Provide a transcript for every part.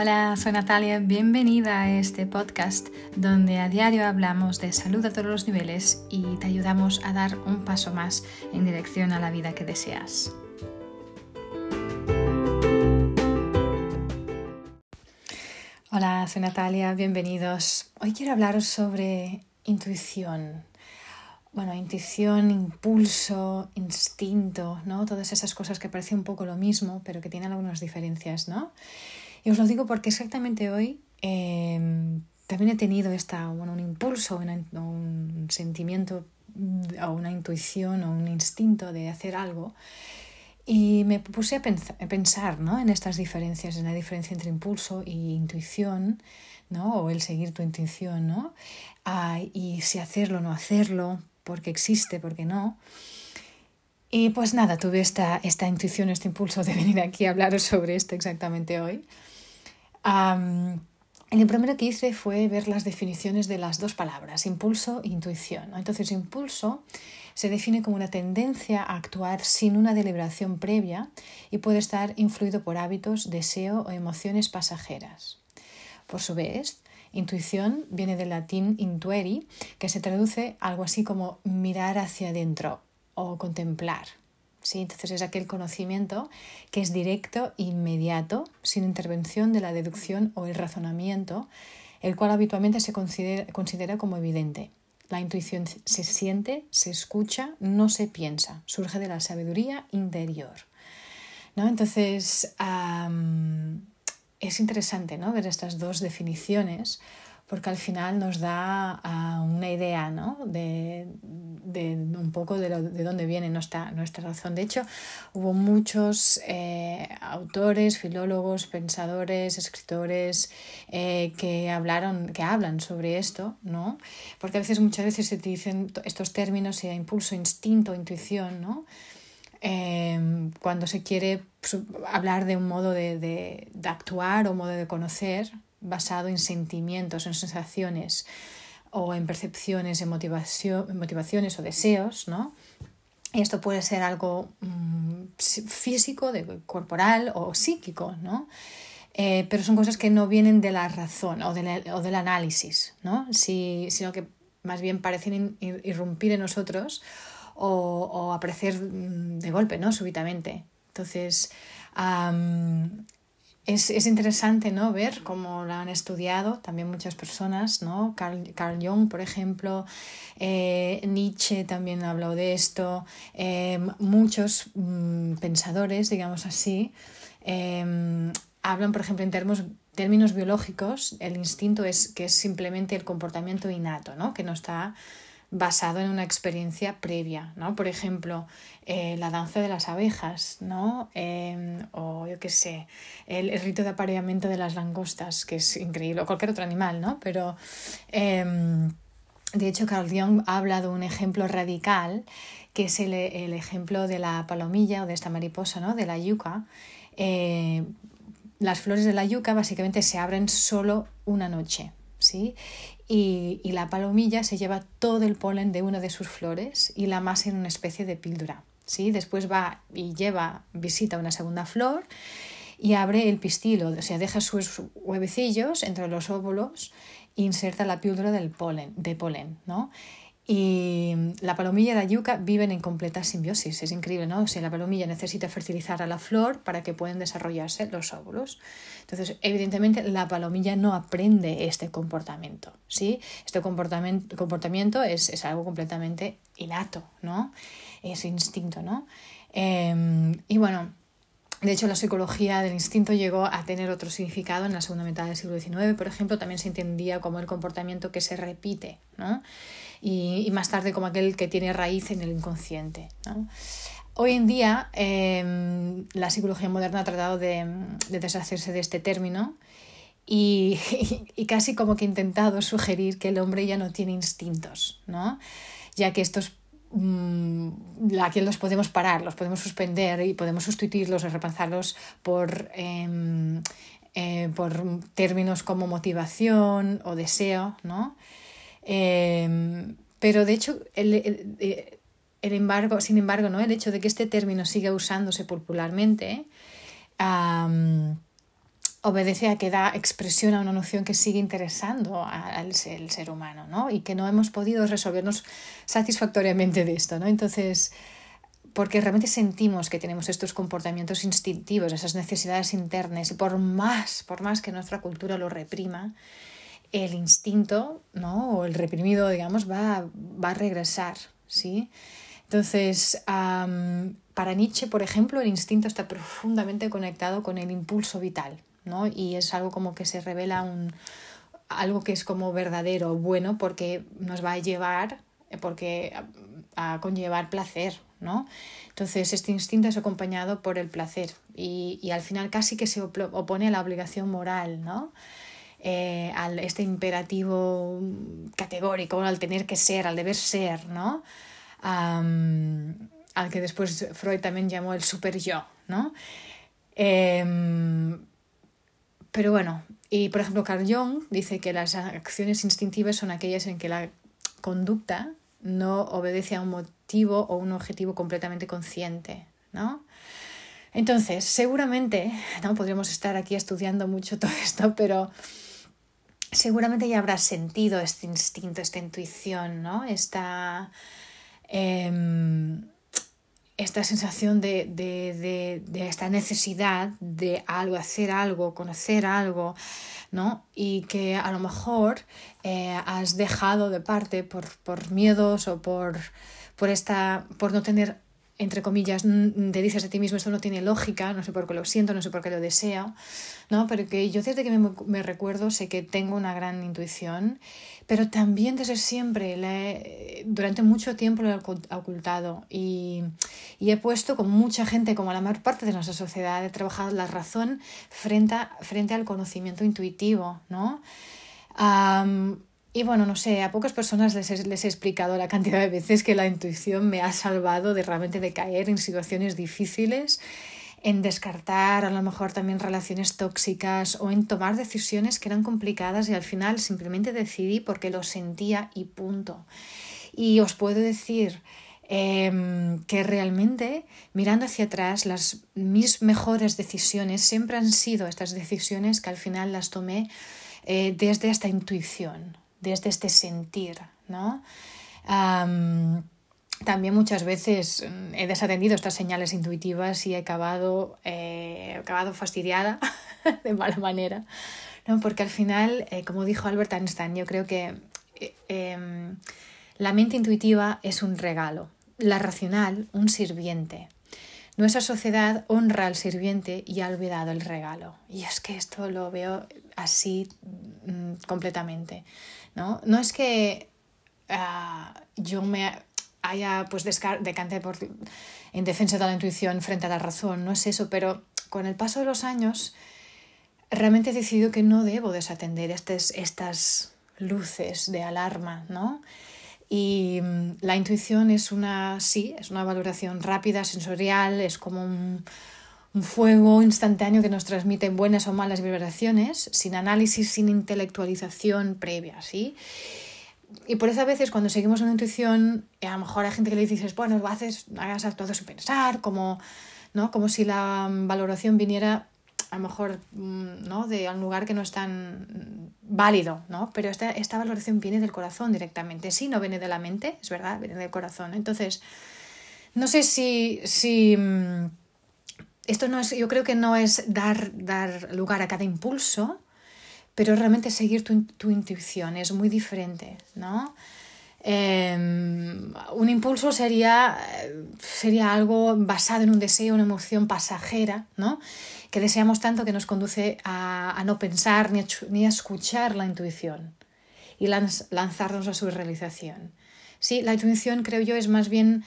Hola, soy Natalia, bienvenida a este podcast donde a diario hablamos de salud a todos los niveles y te ayudamos a dar un paso más en dirección a la vida que deseas. Hola, soy Natalia, bienvenidos. Hoy quiero hablaros sobre intuición. Bueno, intuición, impulso, instinto, ¿no? Todas esas cosas que parecen un poco lo mismo, pero que tienen algunas diferencias, ¿no? Y os lo digo porque exactamente hoy em, también he tenido esta, bueno, un impulso, un sentimiento o una intuición o un instinto de hacer algo. Y me puse a, pensar ¿no? en estas diferencias, en la diferencia entre impulso e intuición, ¿no? o el seguir tu intuición, ¿no? Ah, y si hacerlo o no hacerlo, porque existe, porque no. Y pues nada, tuve esta, esta intuición, este impulso de venir aquí a hablaros sobre esto exactamente hoy. Um, lo primero que hice fue ver las definiciones de las dos palabras, impulso e intuición. Entonces, impulso se define como una tendencia a actuar sin una deliberación previa y puede estar influido por hábitos, deseo o emociones pasajeras. Por su vez, intuición viene del latín intueri, que se traduce algo así como mirar hacia adentro o contemplar. ¿sí? Entonces es aquel conocimiento que es directo e inmediato, sin intervención de la deducción o el razonamiento, el cual habitualmente se considera, como evidente. La intuición se siente, se escucha, no se piensa, surge de la sabiduría interior. ¿no? Entonces, es interesante ¿no? ver estas dos definiciones porque al final nos da ah, una idea ¿no? de, de, un poco de, de, dónde viene nuestra, nuestra razón. De hecho, hubo muchos eh, autores, filólogos, pensadores, escritores eh, que hablaron, que hablan sobre esto, ¿no? porque a veces, muchas veces se dicen estos términos, sea impulso, instinto, intuición, ¿no? Em, cuando se quiere hablar de un modo de, de, de actuar o modo de conocer, basado en sentimientos, en sensaciones o en percepciones, en, motivación, motivaciones o deseos, ¿no? esto puede ser algo mm, físico, de, corporal o psíquico, ¿no? Eh, pero son cosas que no vienen de la razón o, o del análisis, ¿no? sino que más bien parecen irrumpir en nosotros o, o aparecer mm, de golpe, ¿no? súbitamente. Entonces, es, es, interesante ¿no? ver cómo la han estudiado también muchas personas, ¿no? Carl, Carl Jung, por ejemplo, eh, Nietzsche también ha hablado de esto, eh, muchos mm, pensadores, digamos así, eh, hablan, por ejemplo, en términos, términos biológicos, el instinto es que es simplemente el comportamiento innato, ¿no? que no está basado en una experiencia previa, ¿no? Por ejemplo, eh, la danza de las abejas, ¿no? Em, o yo qué sé, el, rito de apareamiento de las langostas, que es increíble, o cualquier otro animal, ¿no? Pero em, de hecho, Carl Jung ha hablado de un ejemplo radical, que es el, el, ejemplo de la palomilla o de esta mariposa, ¿no? De la yuca. Eh, las flores de la yuca básicamente se abren solo una noche, ¿sí? Y, la palomilla se lleva todo el polen de una de sus flores y la masa en una especie de píldora. ¿sí? Después va y lleva, visita una segunda flor y abre el pistilo, o sea, deja sus huevecillos entre los óvulos e inserta la píldora del polen, de polen, ¿no? Y la palomilla y la yuca viven en completa simbiosis, es increíble, ¿no? O sea, la palomilla necesita fertilizar a la flor para que puedan desarrollarse los óvulos. Entonces, evidentemente, la palomilla no aprende este comportamiento, ¿sí? Este comportamiento, comportamiento es, es algo completamente innato, ¿no? Es instinto, ¿no? Em, y bueno, de hecho, la psicología del instinto llegó a tener otro significado en la segunda mitad del siglo XIX, por ejemplo, también se entendía como el comportamiento que se repite, ¿no? Y, más tarde como aquel que tiene raíz en el inconsciente. ¿no? Hoy en día em, la psicología moderna ha tratado de, de deshacerse de este término y, y, casi como que intentado sugerir que el hombre ya no tiene instintos, ¿no? ya que estos mmm, aquí los podemos parar, los podemos suspender y podemos sustituirlos o reemplazarlos por, eh, eh, por términos como motivación o deseo, ¿no? Eh, pero de hecho, el, el, embargo, sin embargo, ¿no? el hecho de que este término siga usándose popularmente obedece a que da expresión a una noción que sigue interesando al ser, ser humano, ¿no? Y que no hemos podido resolvernos satisfactoriamente de esto, ¿no? Entonces, porque realmente sentimos que tenemos estos comportamientos instintivos, esas necesidades internas, y por más, por más que nuestra cultura lo reprima, el instinto, ¿no? O el reprimido, digamos, va, va a regresar, ¿sí? Entonces, para Nietzsche, por ejemplo, el instinto está profundamente conectado con el impulso vital, ¿no? Y es algo como que se revela un, algo que es como verdadero, bueno, porque nos va a llevar, porque a conllevar placer, ¿no? Entonces, este instinto es acompañado por el placer y, y al final casi que se opone a la obligación moral, ¿no? Eh, al este imperativo categórico, al tener que ser, al deber ser, ¿no? al que después Freud también llamó el super yo, ¿no? Em, pero bueno, y por ejemplo Carl Jung dice que las acciones instintivas son aquellas en que la conducta no obedece a un motivo o un objetivo completamente consciente, ¿no? Entonces, seguramente, no podríamos estar aquí estudiando mucho todo esto, pero seguramente ya habrás sentido este instinto, esta intuición, ¿no? Esta, Em, esta sensación de, de, de, esta necesidad de algo, hacer algo, conocer algo, ¿no? Y que a lo mejor eh, has dejado de parte por, por miedos o por, por, esta, por no tener entre comillas, te dices a ti mismo, esto no tiene lógica, no sé por qué lo siento, no sé por qué lo deseo, ¿no? Pero que yo desde que me, me recuerdo sé que tengo una gran intuición, pero también desde siempre, durante mucho tiempo lo he ocultado y, y, he puesto con mucha gente, como la mayor parte de nuestra sociedad, he trabajado la razón frente, frente al conocimiento intuitivo, ¿no? Y bueno, no sé, a pocas personas les he, les he explicado la cantidad de veces que la intuición me ha salvado de realmente de caer en situaciones difíciles, en descartar a lo mejor también relaciones tóxicas o en tomar decisiones que eran complicadas y al final simplemente decidí porque lo sentía y punto. Y os puedo decir em, que realmente mirando hacia atrás las mis mejores decisiones siempre han sido estas decisiones que al final las tomé eh, desde esta intuición, desde este sentir, ¿no? también muchas veces mm, he desatendido estas señales intuitivas y he acabado, eh, acabado fastidiada de mala manera, ¿no? porque al final, eh, como dijo Albert Einstein, yo creo que eh, em, la mente intuitiva es un regalo, la racional un sirviente. Nuestra sociedad honra al sirviente y ha olvidado el regalo. Y es que esto lo veo así mm, completamente. ¿No? No es que ah, yo me haya pues por, en defensa de la intuición frente a la razón, no es eso, pero con el paso de los años realmente he decidido que no debo desatender estas, estas luces de alarma, ¿no? Y mm, la intuición es una, sí, es una valoración rápida, sensorial, es como un, un fuego instantáneo que nos transmite buenas o malas vibraciones, sin análisis, sin intelectualización previa, ¿sí? Y por eso a veces cuando seguimos una intuición, a lo mejor hay gente que le dices, bueno, haces, hagas actuado sin pensar, como, ¿no? como si la valoración viniera a lo mejor mm, ¿no? de un lugar que no es tan válido, ¿no? Pero esta, esta valoración viene del corazón directamente. Sí, no viene de la mente, es verdad, viene del corazón. Entonces, no sé si, si mm, esto no es, yo creo que no es dar, dar lugar a cada impulso, pero realmente seguir tu, tu intuición es muy diferente, ¿no? Em, un impulso sería, sería algo basado en un deseo, una emoción pasajera, ¿no? que deseamos tanto que nos conduce a, a no pensar ni a, ni a, escuchar la intuición y lanzarnos a su realización. Sí, la intuición creo yo es más bien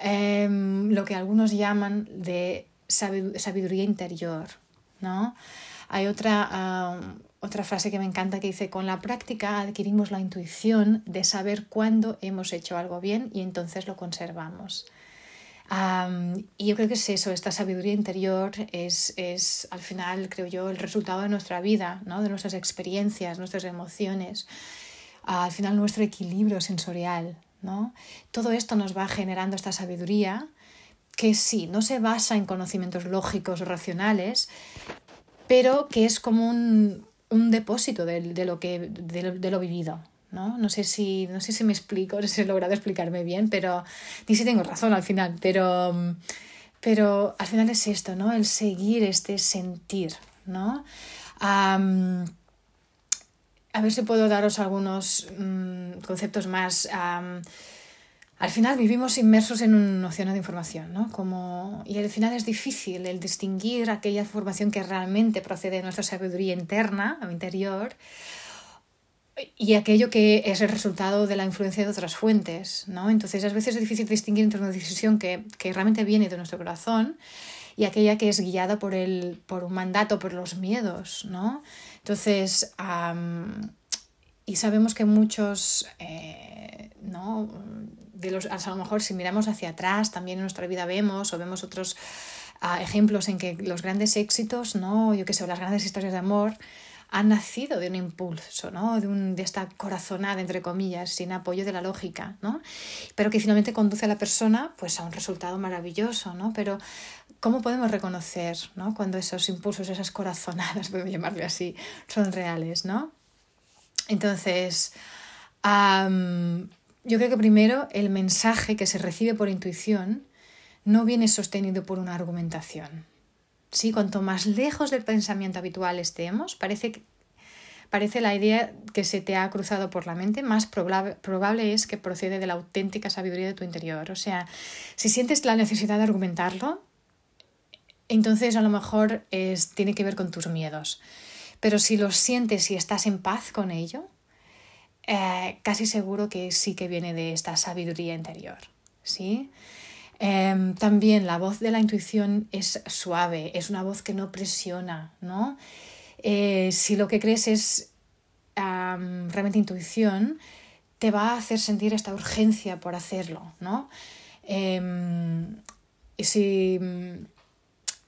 eh, lo que algunos llaman de sabiduría interior, ¿no? Hay otra, otra frase que me encanta que dice, con la práctica adquirimos la intuición de saber cuándo hemos hecho algo bien y entonces lo conservamos. y yo creo que es eso, esta sabiduría interior es, es, al final, creo yo, el resultado de nuestra vida, ¿no? de nuestras experiencias, nuestras emociones, al final nuestro equilibrio sensorial. ¿no? Todo esto nos va generando esta sabiduría que sí, no se basa en conocimientos lógicos o racionales, pero que es como un, un depósito de, de, lo que, de, lo, vivido. ¿no? No sé si, no sé si me explico, no sé si he logrado explicarme bien, pero ni si tengo razón al final, pero, pero al final es esto, ¿no? El seguir este sentir, ¿no? A ver si puedo daros algunos um, conceptos más. Al final vivimos inmersos en un océano de información, ¿no? Como, y al final es difícil el distinguir aquella información que realmente procede de nuestra sabiduría interna, o interior, y aquello que es el resultado de la influencia de otras fuentes, ¿no? Entonces, a veces es difícil distinguir entre una decisión que, que realmente viene de nuestro corazón y aquella que es guiada por, el, por un mandato, por los miedos, ¿no? Entonces, y sabemos que muchos, eh, ¿no? A lo mejor si miramos hacia atrás, también en nuestra vida vemos o vemos otros uh, ejemplos en que los grandes éxitos, ¿no? Yo qué sé, las grandes historias de amor, han nacido de un impulso, ¿no? de, un, de esta corazonada, entre comillas, sin apoyo de la lógica, ¿no? pero que finalmente conduce a la persona pues, a un resultado maravilloso. ¿no? Pero ¿cómo podemos reconocer ¿no? cuando esos impulsos, esas corazonadas, podemos llamarle así, son reales? ¿no? Entonces, yo creo que primero el mensaje que se recibe por intuición no viene sostenido por una argumentación. ¿sí? Cuanto más lejos del pensamiento habitual estemos, parece, parece la idea que se te ha cruzado por la mente, más probable, probable es que procede de la auténtica sabiduría de tu interior. O sea, si sientes la necesidad de argumentarlo, entonces a lo mejor es, tiene que ver con tus miedos. Pero si lo sientes y estás en paz con ello, eh, casi seguro que sí que viene de esta sabiduría interior. ¿sí? Em, también la voz de la intuición es suave, es una voz que no presiona, ¿no? Eh, si lo que crees es realmente intuición, te va a hacer sentir esta urgencia por hacerlo, ¿no? Em, si,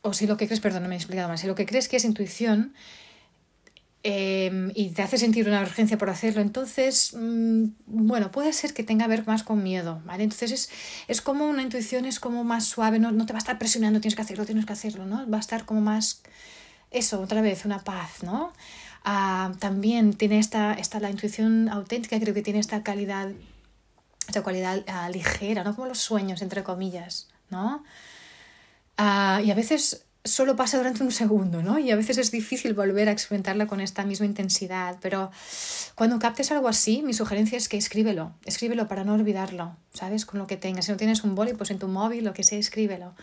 o si lo que crees, perdón, no me he explicado más, si lo que crees que es intuición, Em, y te hace sentir una urgencia por hacerlo, entonces, mm, bueno, puede ser que tenga que ver más con miedo, ¿vale? Entonces es, es como una intuición, es como más suave, no, no, te va a estar presionando, tienes que hacerlo, tienes que hacerlo, ¿no? Va a estar como más, eso, otra vez, una paz, ¿no? Ah, también tiene esta, esta, la intuición auténtica, creo que tiene esta calidad, esta cualidad ah, ligera, ¿no? Como los sueños, entre comillas, ¿no? Ah, y a veces solo pasa durante un segundo, ¿no? Y a veces es difícil volver a experimentarla con esta misma intensidad, pero cuando captes algo así, mi sugerencia es que escríbelo, escríbelo para no olvidarlo, ¿sabes? Con lo que tengas. Si no tienes un boli, pues en tu móvil, lo que sea, escríbelo,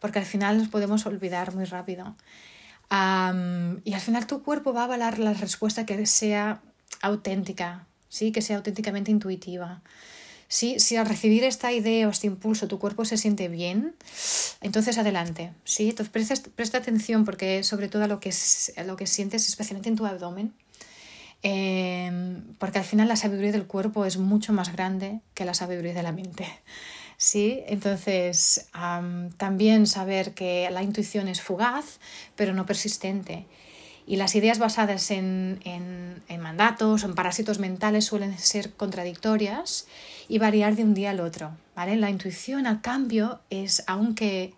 porque al final nos podemos olvidar muy rápido. y al final tu cuerpo va a avalar la respuesta que sea auténtica, ¿sí? Que sea auténticamente intuitiva. ¿Sí? Si al recibir esta idea o este impulso tu cuerpo se siente bien, entonces adelante. ¿sí? Entonces presta, presta atención porque sobre todo a lo que, lo que sientes, especialmente en tu abdomen, em, porque al final la sabiduría del cuerpo es mucho más grande que la sabiduría de la mente. ¿sí? Entonces, también saber que la intuición es fugaz, pero no persistente y las ideas basadas en, en, en mandatos o en parásitos mentales suelen ser contradictorias y variar de un día al otro. ¿vale? La intuición, al cambio, es, aunque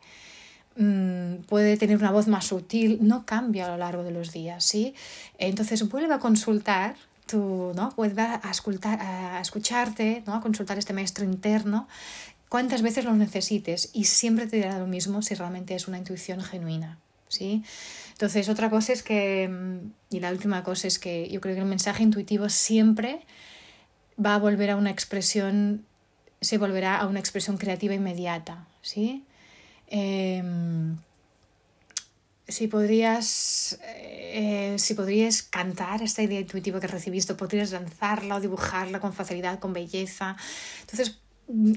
mmm, puede tener una voz más sutil, no cambia a lo largo de los días. ¿sí? Entonces vuelve a consultar tú, ¿no? Vuelve a, escuchar, a escucharte, ¿no? a consultar este maestro interno cuántas veces lo necesites y siempre te dirá lo mismo si realmente es una intuición genuina. ¿Sí? Entonces, otra cosa es que, mm, y la última cosa es que yo creo que el mensaje intuitivo siempre va a volver a una expresión, se volverá a una expresión creativa inmediata, ¿sí? Em, si podrías, eh, si podrías cantar esta idea intuitiva que recibiste, podrías lanzarla o dibujarla con facilidad, con belleza. Entonces,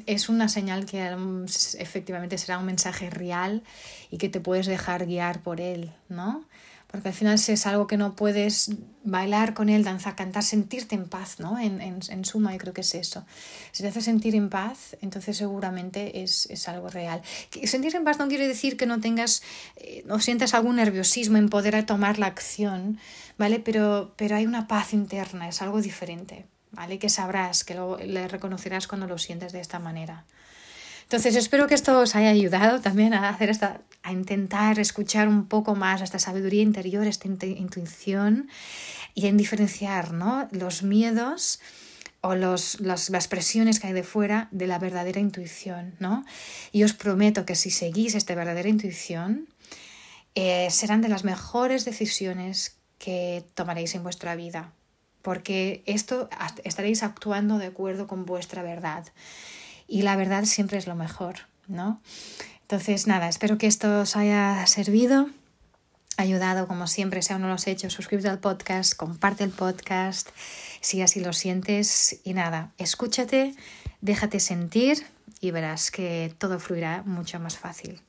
es una señal que mm, efectivamente será un mensaje real y que te puedes dejar guiar por él, ¿no? Porque al final si es algo que no puedes bailar con él, danzar, cantar, sentirte en paz, ¿no? En, en, en, suma, yo creo que es eso. Si te hace sentir en paz, entonces seguramente es, es algo real. Sentirse en paz no quiere decir que no tengas, eh, no sientas algún nerviosismo en poder tomar la acción, ¿vale? Pero, pero hay una paz interna, es algo diferente. ¿Vale? Que sabrás, que lo, le reconocerás cuando lo sientes de esta manera. Entonces espero que esto os haya ayudado también a hacer esta, a intentar escuchar un poco más esta sabiduría interior, esta intuición y en diferenciar ¿no? los miedos o los, las presiones que hay de fuera de la verdadera intuición, ¿no? Y os prometo que si seguís esta verdadera intuición, eh, serán de las mejores decisiones que tomaréis en vuestra vida, porque esto estaréis actuando de acuerdo con vuestra verdad. Y la verdad siempre es lo mejor, ¿no? Entonces, nada, espero que esto os haya servido ayudado, como siempre, si aún no lo has hecho, suscríbete al podcast, comparte el podcast, si así lo sientes. Y nada, escúchate, déjate sentir y verás que todo fluirá mucho más fácil.